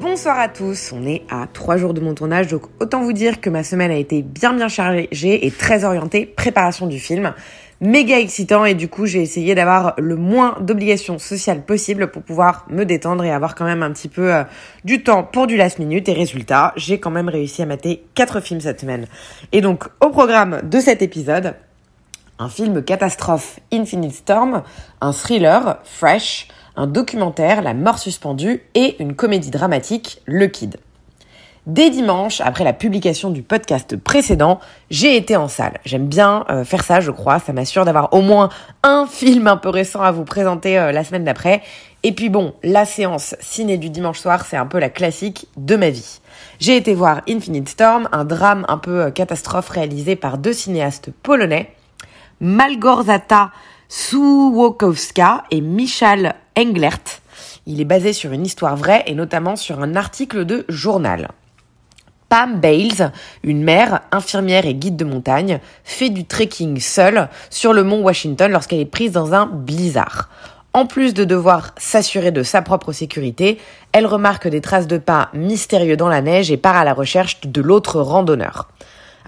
Bonsoir à tous, on est à trois jours de mon tournage, donc autant vous dire que ma semaine a été bien bien chargée et très orientée préparation du film. Méga excitant et du coup j'ai essayé d'avoir le moins d'obligations sociales possible pour pouvoir me détendre et avoir quand même un petit peu euh, du temps pour du last minute et résultat, j'ai quand même réussi à mater quatre films cette semaine. Et donc au programme de cet épisode, un film catastrophe Infinite Storm, un thriller Fresh, un documentaire La mort suspendue et une comédie dramatique Le Kid. Dès dimanche, après la publication du podcast précédent, j'ai été en salle. J'aime bien euh, faire ça, je crois. Ça m'assure d'avoir au moins un film un peu récent à vous présenter euh, la semaine d'après. Et puis bon, la séance ciné du dimanche soir, c'est un peu la classique de ma vie. J'ai été voir Infinite Storm, un drame un peu euh, catastrophe réalisé par deux cinéastes polonais, Malgorzata Sułokowska et Michal Englert. Il est basé sur une histoire vraie et notamment sur un article de journal. Pam Bales, une mère, infirmière et guide de montagne, fait du trekking seule sur le mont Washington lorsqu'elle est prise dans un blizzard. En plus de devoir s'assurer de sa propre sécurité, elle remarque des traces de pas mystérieux dans la neige et part à la recherche de l'autre randonneur.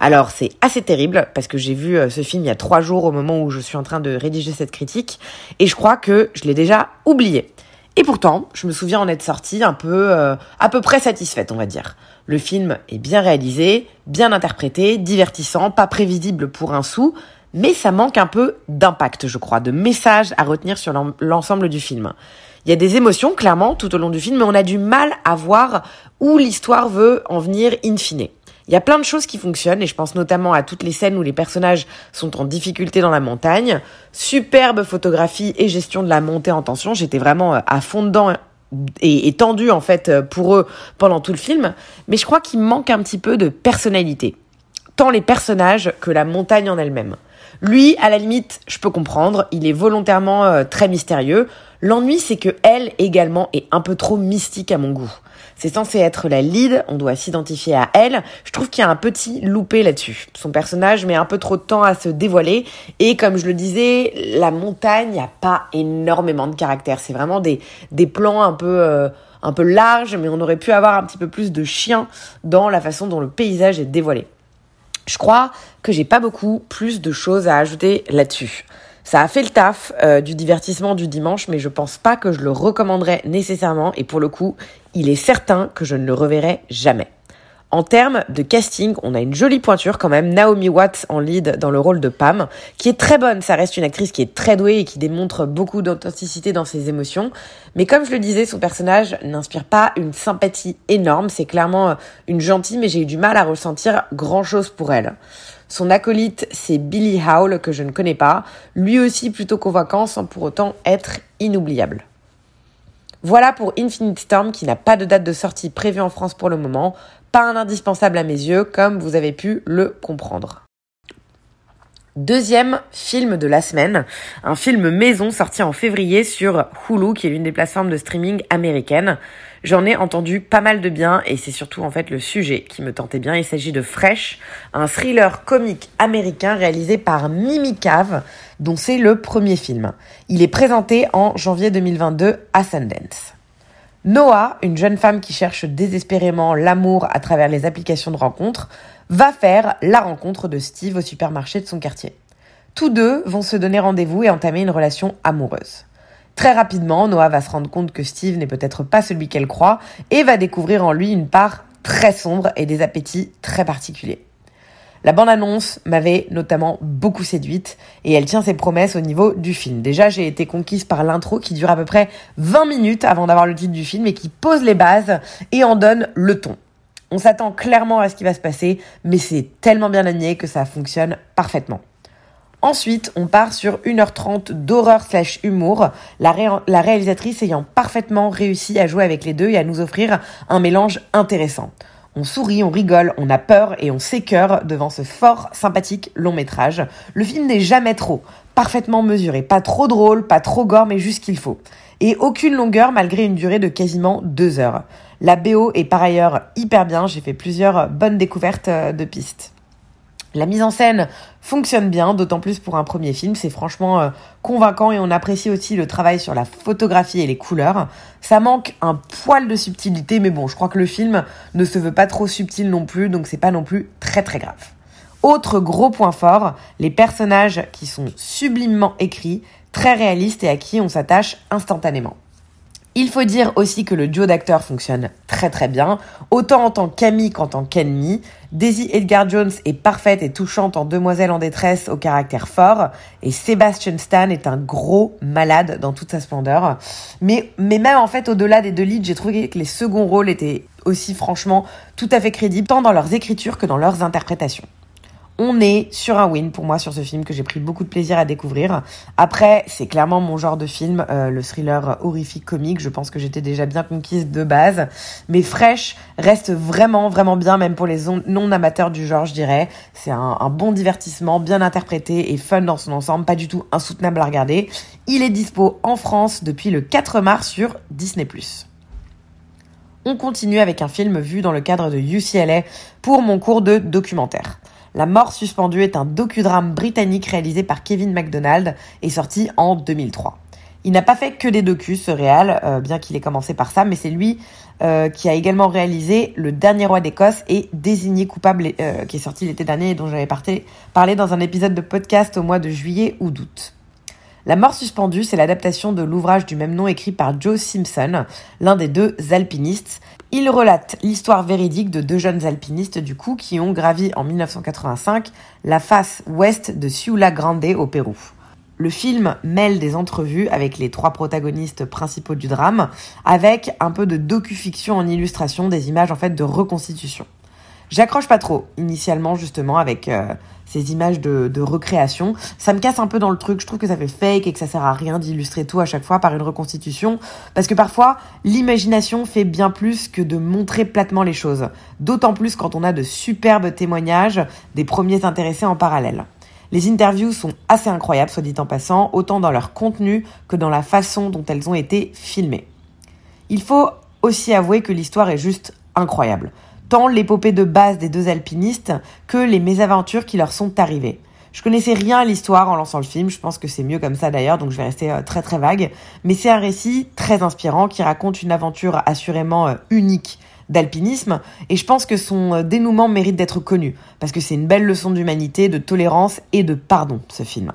Alors c'est assez terrible parce que j'ai vu euh, ce film il y a trois jours au moment où je suis en train de rédiger cette critique et je crois que je l'ai déjà oublié. Et pourtant, je me souviens en être sortie un peu, euh, à peu près satisfaite, on va dire. Le film est bien réalisé, bien interprété, divertissant, pas prévisible pour un sou, mais ça manque un peu d'impact, je crois, de message à retenir sur l'ensemble du film. Il y a des émotions, clairement, tout au long du film, mais on a du mal à voir où l'histoire veut en venir in fine. Il y a plein de choses qui fonctionnent et je pense notamment à toutes les scènes où les personnages sont en difficulté dans la montagne. Superbe photographie et gestion de la montée en tension. J'étais vraiment euh, à fond dedans et, et tendue en fait euh, pour eux pendant tout le film. Mais je crois qu'il manque un petit peu de personnalité. Tant les personnages que la montagne en elle-même. Lui, à la limite, je peux comprendre, il est volontairement euh, très mystérieux. L'ennui, c'est que elle également est un peu trop mystique à mon goût. C'est censé être la lead, on doit s'identifier à elle. Je trouve qu'il y a un petit loupé là-dessus. Son personnage met un peu trop de temps à se dévoiler. Et comme je le disais, la montagne, n'a pas énormément de caractère. C'est vraiment des, des plans un peu... Euh, un larges, mais on aurait pu avoir un petit peu plus de chien dans la façon dont le paysage est dévoilé. Je crois que j'ai pas beaucoup plus de choses à ajouter là-dessus. Ça a fait le taf euh, du divertissement du dimanche, mais je pense pas que je le recommanderais nécessairement, et pour le coup, il est certain que je ne le reverrai jamais. En termes de casting, on a une jolie pointure quand même, Naomi Watts en lead dans le rôle de Pam, qui est très bonne, ça reste une actrice qui est très douée et qui démontre beaucoup d'authenticité dans ses émotions, mais comme je le disais, son personnage n'inspire pas une sympathie énorme, c'est clairement une gentille, mais j'ai eu du mal à ressentir grand chose pour elle. Son acolyte, c'est Billy Howell, que je ne connais pas, lui aussi plutôt convaincant sans pour autant être inoubliable. Voilà pour Infinite Storm qui n'a pas de date de sortie prévue en France pour le moment, pas un indispensable à mes yeux comme vous avez pu le comprendre. Deuxième film de la semaine, un film maison sorti en février sur Hulu, qui est l'une des plateformes de streaming américaines. J'en ai entendu pas mal de bien et c'est surtout en fait le sujet qui me tentait bien. Il s'agit de Fresh, un thriller comique américain réalisé par Mimi Cave, dont c'est le premier film. Il est présenté en janvier 2022 à Sundance. Noah, une jeune femme qui cherche désespérément l'amour à travers les applications de rencontres, va faire la rencontre de Steve au supermarché de son quartier. Tous deux vont se donner rendez-vous et entamer une relation amoureuse. Très rapidement, Noah va se rendre compte que Steve n'est peut-être pas celui qu'elle croit et va découvrir en lui une part très sombre et des appétits très particuliers. La bande-annonce m'avait notamment beaucoup séduite et elle tient ses promesses au niveau du film. Déjà, j'ai été conquise par l'intro qui dure à peu près 20 minutes avant d'avoir le titre du film et qui pose les bases et en donne le ton. On s'attend clairement à ce qui va se passer, mais c'est tellement bien amené que ça fonctionne parfaitement. Ensuite, on part sur 1h30 d'horreur slash humour, la, ré la réalisatrice ayant parfaitement réussi à jouer avec les deux et à nous offrir un mélange intéressant. On sourit, on rigole, on a peur et on s'écœure devant ce fort sympathique long métrage. Le film n'est jamais trop, parfaitement mesuré, pas trop drôle, pas trop gore, mais juste qu'il faut. Et aucune longueur malgré une durée de quasiment deux heures. La BO est par ailleurs hyper bien, j'ai fait plusieurs bonnes découvertes euh, de pistes. La mise en scène fonctionne bien, d'autant plus pour un premier film, c'est franchement euh, convaincant et on apprécie aussi le travail sur la photographie et les couleurs. Ça manque un poil de subtilité, mais bon, je crois que le film ne se veut pas trop subtil non plus, donc c'est pas non plus très très grave. Autre gros point fort, les personnages qui sont sublimement écrits, très réalistes et à qui on s'attache instantanément. Il faut dire aussi que le duo d'acteurs fonctionne très très bien, autant en tant qu'ami qu'en tant qu'ennemi. Daisy Edgar Jones est parfaite et touchante en demoiselle en détresse au caractère fort, et Sebastian Stan est un gros malade dans toute sa splendeur. Mais, mais même en fait, au-delà des deux leads, j'ai trouvé que les seconds rôles étaient aussi franchement tout à fait crédibles, tant dans leurs écritures que dans leurs interprétations on est sur un win pour moi sur ce film que j'ai pris beaucoup de plaisir à découvrir. Après, c'est clairement mon genre de film, euh, le thriller horrifique comique. Je pense que j'étais déjà bien conquise de base. Mais Fresh reste vraiment, vraiment bien, même pour les non-amateurs du genre, je dirais. C'est un, un, bon divertissement, bien interprété et fun dans son ensemble, pas du tout insoutenable à regarder. Il est dispo en France depuis le 4 mars sur Disney+. On continue avec un film vu dans le cadre de UCLA pour mon cours de documentaire. La mort suspendue est un docudrame britannique réalisé par Kevin MacDonald et sorti en 2003. Il n'a pas fait que des docus, ce réal, euh, bien qu'il ait commencé par ça, mais c'est lui euh, qui a également réalisé Le Dernier Roi d'Écosse et Désigné coupable, euh, qui est sorti l'été dernier et dont j'avais parlé dans un épisode de podcast au mois de juillet ou d'août. La mort suspendue, c'est l'adaptation de l'ouvrage du même nom écrit par Joe Simpson, l'un des deux alpinistes. Il relate l'histoire véridique de deux jeunes alpinistes du coup qui ont gravi en 1985 la face ouest de Ciula Grande au Pérou. Le film mêle des entrevues avec les trois protagonistes principaux du drame, avec un peu de docu-fiction en illustration, des images en fait de reconstitution. J'accroche pas trop, initialement justement, avec euh, ces images de, recréation. Ça me casse un peu dans le truc, je trouve que ça fait fake et que ça sert à rien d'illustrer tout à chaque fois par une reconstitution, parce que parfois, l'imagination fait bien plus que de montrer platement les choses. D'autant plus quand on a de superbes témoignages des premiers intéressés en parallèle. Les interviews sont assez incroyables, soit dit en passant, autant dans leur contenu que dans la façon dont elles ont été filmées. Il faut aussi avouer que l'histoire est juste incroyable tant l'épopée de base des deux alpinistes que les mésaventures qui leur sont arrivées. Je connaissais rien à l'histoire en lançant le film, je pense que c'est mieux comme ça d'ailleurs, donc je vais rester euh, très très vague. Mais c'est un récit très inspirant qui raconte une aventure assurément euh, unique d'alpinisme, et je pense que son euh, dénouement mérite d'être connu, parce que c'est une belle leçon d'humanité, de tolérance et de pardon, ce film.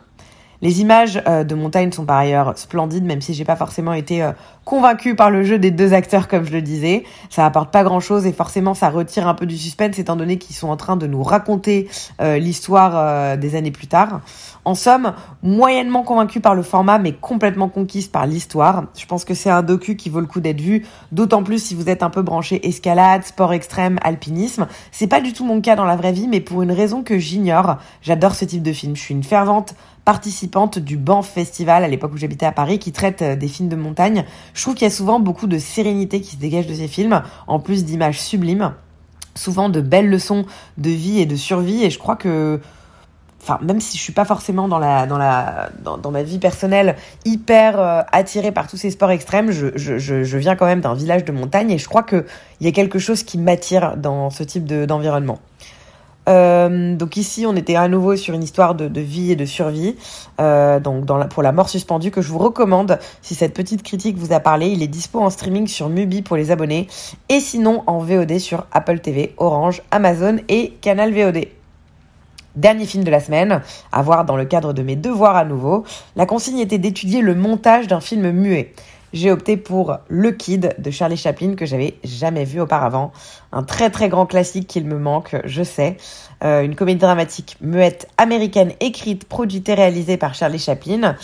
Les images euh, de montagne sont par ailleurs splendides, même si j'ai pas forcément été euh, convaincue par le jeu des deux acteurs, comme je le disais. Ça apporte pas grand chose et forcément ça retire un peu du suspense, étant donné qu'ils sont en train de nous raconter euh, l'histoire des années plus tard. En somme, moyennement convaincue par le format, mais complètement conquise par l'histoire. Je pense que c'est un docu qui vaut le coup d'être vu, d'autant plus si vous êtes un peu branché escalade, sport extrême, alpinisme. C'est pas du tout mon cas dans la vraie vie, mais pour une raison que j'ignore. J'adore ce type de film. Je suis une fervente participante du Banff Festival à l'époque où j'habitais à Paris qui traite euh, des films de montagne. Je trouve qu'il y a souvent beaucoup de sérénité qui se dégage de ces films, en plus d'images sublimes, souvent de belles leçons de vie et de survie et je crois que enfin même si je suis pas forcément dans la dans la dans, ma vie personnelle hyper euh, attirée par tous ces sports extrêmes, je, je, je, viens quand même d'un village de montagne et je crois que il y a quelque chose qui m'attire dans ce type d'environnement. Euh, donc ici, on était à nouveau sur une histoire de, vie et de survie, euh, donc pour la mort suspendue que je vous recommande. Si cette petite critique vous a parlé, il est dispo en streaming sur Mubi pour les abonnés, et sinon en VOD sur Apple TV, Orange, Amazon et Canal VOD. Dernier film de la semaine, à voir dans le cadre de mes devoirs à nouveau. La consigne était d'étudier le montage d'un film muet j'ai opté pour Le Kid de Charlie Chaplin que j'avais jamais vu auparavant. Un très très grand classique qu'il me manque, je sais. Euh, une comédie dramatique muette américaine écrite, produite et réalisée par Charlie Chaplin.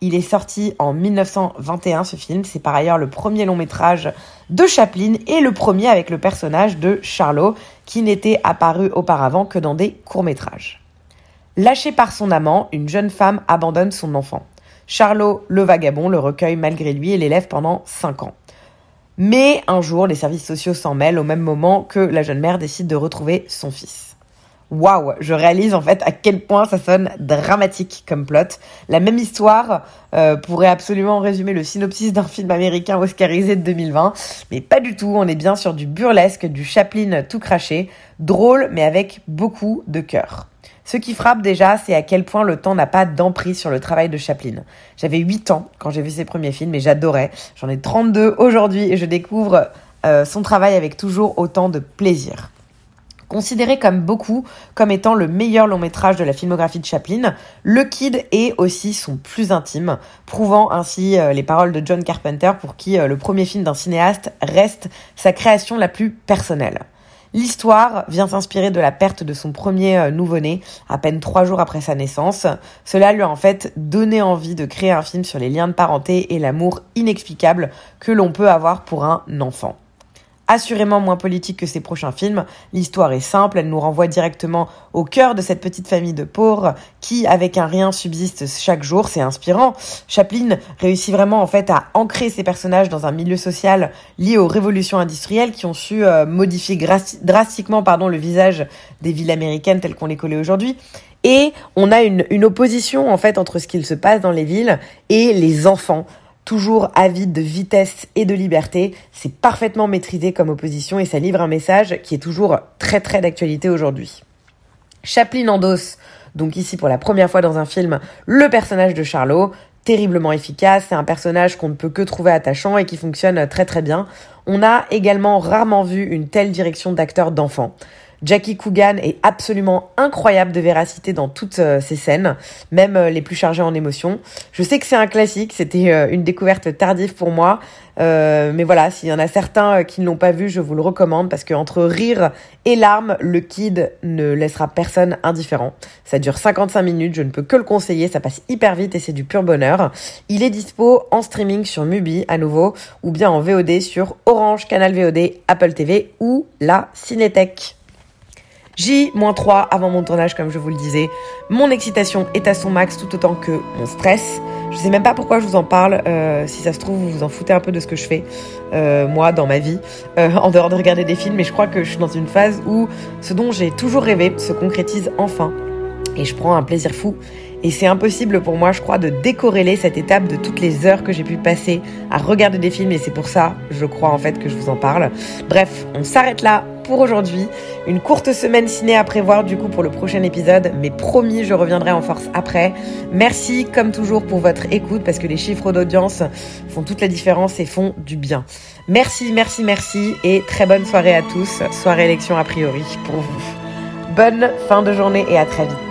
Il est sorti en 1921 ce film. C'est par ailleurs le premier long métrage de Chaplin et le premier avec le personnage de Charlot qui n'était apparu auparavant que dans des courts métrages. Lâchée par son amant, une jeune femme abandonne son enfant. Charlot, le vagabond, le recueille malgré lui et l'élève pendant 5 ans. Mais un jour, les services sociaux s'en mêlent au même moment que la jeune mère décide de retrouver son fils. Waouh, je réalise en fait à quel point ça sonne dramatique comme plot. La même histoire euh, pourrait absolument résumer le synopsis d'un film américain oscarisé de 2020, mais pas du tout, on est bien sur du burlesque, du Chaplin tout craché, drôle mais avec beaucoup de cœur. Ce qui frappe déjà, c'est à quel point le temps n'a pas d'emprise sur le travail de Chaplin. J'avais 8 ans quand j'ai vu ses premiers films et j'adorais. J'en ai 32 aujourd'hui et je découvre euh, son travail avec toujours autant de plaisir. Considéré comme beaucoup comme étant le meilleur long métrage de la filmographie de Chaplin, Le Kid est aussi son plus intime, prouvant ainsi euh, les paroles de John Carpenter pour qui euh, le premier film d'un cinéaste reste sa création la plus personnelle. L'histoire vient s'inspirer de la perte de son premier euh, nouveau-né, à peine trois jours après sa naissance. Cela lui a en fait donné envie de créer un film sur les liens de parenté et l'amour inexplicable que l'on peut avoir pour un enfant assurément moins politique que ses prochains films. L'histoire est simple, elle nous renvoie directement au cœur de cette petite famille de pauvres qui, avec un rien, subsiste chaque jour. C'est inspirant. Chaplin réussit vraiment en fait à ancrer ses personnages dans un milieu social lié aux révolutions industrielles qui ont su euh, modifier drastiquement pardon, le visage des villes américaines telles qu'on les connaît aujourd'hui. Et on a une, une opposition en fait entre ce qu'il se passe dans les villes et les enfants toujours avide de vitesse et de liberté. C'est parfaitement maîtrisé comme opposition et ça livre un message qui est toujours très très d'actualité aujourd'hui. Chaplin endosse, donc ici pour la première fois dans un film, le personnage de Charlot, terriblement efficace, c'est un personnage qu'on ne peut que trouver attachant et qui fonctionne très très bien. On a également rarement vu une telle direction d'acteur d'enfant. Jackie Coogan est absolument incroyable de véracité dans toutes euh, ses scènes, même euh, les plus chargées en émotions. Je sais que c'est un classique, c'était euh, une découverte tardive pour moi, mais voilà, s'il y en a certains qui ne l'ont pas vu, je vous le recommande parce que entre rire et larmes, le kid ne laissera personne indifférent. Ça dure 55 minutes, je ne peux que le conseiller, ça passe hyper vite et c'est du pur bonheur. Il est dispo en streaming sur Mubi à nouveau ou bien en VOD sur Orange, Canal VOD, Apple TV ou la Cinétech. J-3 avant mon tournage, comme je vous le disais. Mon excitation est à son max tout autant que mon stress. Je sais même pas pourquoi je vous en parle. Euh, si ça se trouve, vous vous en foutez un peu de ce que je fais, euh, moi, dans ma vie, euh, en dehors de regarder des films. Mais je crois que je suis dans une phase où ce dont j'ai toujours rêvé se concrétise enfin. Et je prends un plaisir fou. Et c'est impossible pour moi, je crois, de décorréler cette étape de toutes les heures que j'ai pu passer à regarder des films. Et c'est pour ça, je crois en fait, que je vous en parle. Bref, on s'arrête là pour aujourd'hui. Une courte semaine ciné à prévoir du coup pour le prochain épisode, mais promis, je reviendrai en force après. Merci comme toujours pour votre écoute parce que les chiffres d'audience font toute la différence et font du bien. Merci, merci, merci et très bonne soirée à tous. Soirée élection a priori pour vous. Bonne fin de journée et à très vite.